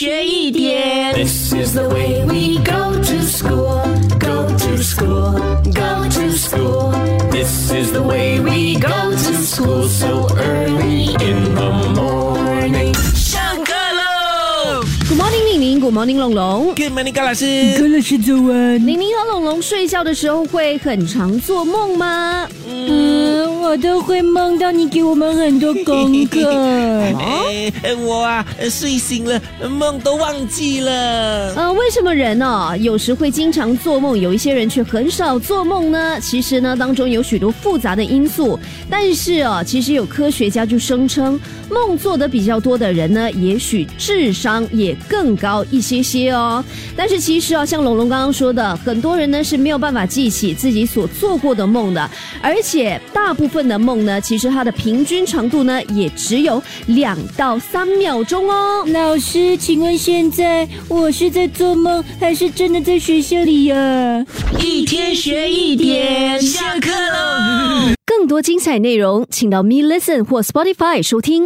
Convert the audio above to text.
学一点。This is the way we go to school, go to school, go to school. This is the way we go to school so early in the morning. 上课喽！Good morning，玲玲，Good morning，龙龙。Good morning，高老师。高老师早安。玲玲和龙龙睡觉的时候会很常做梦吗？嗯，我都会梦到你给我们很多功课。哎，我啊，睡醒了，梦都忘记了。呃，为什么人呢、有时会经常做梦，有一些人却很少做梦呢？其实呢，当中有许多复杂的因素。但是哦，其实有科学家就声称，梦做的比较多的人呢，也许智商也更高一些些哦。但是其实啊，像龙龙刚刚说的，很多人呢是没有办法记起自己所做过的梦的，而且大部分的梦呢，其实它的平均长度呢，也只有两到三秒钟哦。老师，请问现在我是在做梦，还是真的在学校里呀、一天学一点，下课喽。更多精彩内容，请到 Me Listen 或 Spotify 收听。